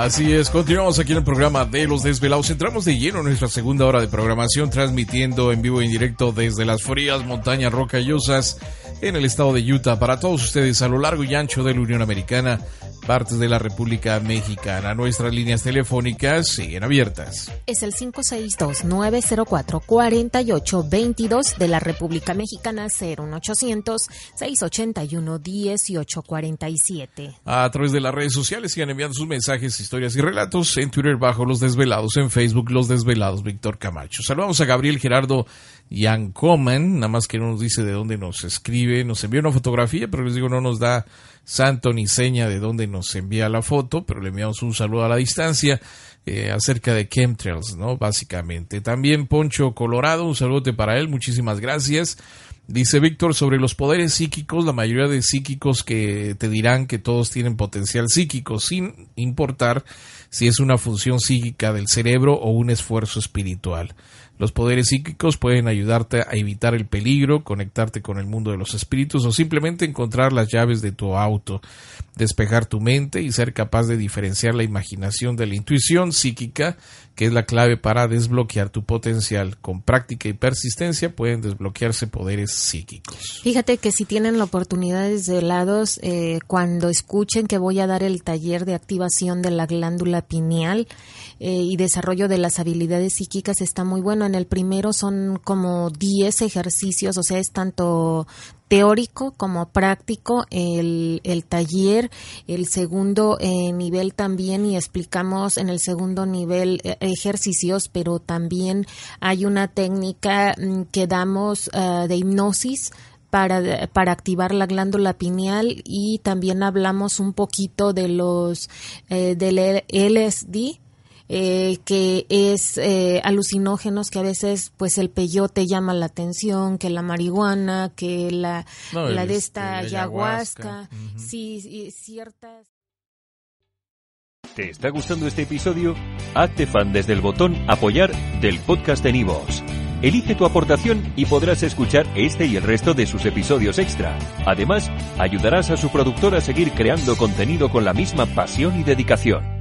Así es, continuamos aquí en el programa de Los Desvelados. Entramos de lleno en nuestra segunda hora de programación, transmitiendo en vivo y en directo desde las frías montañas rocallosas en el estado de Utah para todos ustedes a lo largo y ancho de la Unión Americana partes de la República Mexicana. Nuestras líneas telefónicas siguen abiertas. Es el 562-904-4822 de la República Mexicana, 01800-681-1847. A través de las redes sociales sigan enviando sus mensajes, historias y relatos en Twitter bajo Los Desvelados, en Facebook Los Desvelados Víctor Camacho. Saludamos a Gabriel Gerardo Yancoman, nada más que no nos dice de dónde nos escribe, nos envió una fotografía, pero les digo, no nos da santo ni seña de dónde nos envía la foto, pero le enviamos un saludo a la distancia eh, acerca de chemtrails, ¿no? Básicamente. También Poncho Colorado, un saludo para él, muchísimas gracias. Dice Víctor sobre los poderes psíquicos, la mayoría de psíquicos que te dirán que todos tienen potencial psíquico, sin importar si es una función psíquica del cerebro o un esfuerzo espiritual. Los poderes psíquicos pueden ayudarte a evitar el peligro, conectarte con el mundo de los espíritus o simplemente encontrar las llaves de tu auto, despejar tu mente y ser capaz de diferenciar la imaginación de la intuición psíquica, que es la clave para desbloquear tu potencial. Con práctica y persistencia pueden desbloquearse poderes psíquicos. Fíjate que si tienen la oportunidad de lados, eh, cuando escuchen que voy a dar el taller de activación de la glándula pineal, eh, y desarrollo de las habilidades psíquicas está muy bueno. En el primero son como 10 ejercicios, o sea, es tanto teórico como práctico el, el taller, el segundo eh, nivel también y explicamos en el segundo nivel eh, ejercicios, pero también hay una técnica mm, que damos de hipnosis para, para, activar la glándula pineal y también hablamos un poquito de los del LSD eh, que es eh, alucinógenos que a veces pues el peyote llama la atención, que la marihuana, que la, la de esta este, ayahuasca, sí, ciertas. ¿Te está gustando este episodio? Hazte fan desde el botón apoyar del podcast de Nivos. Elige tu aportación y podrás escuchar este y el resto de sus episodios extra. Además, ayudarás a su productor a seguir creando contenido con la misma pasión y dedicación.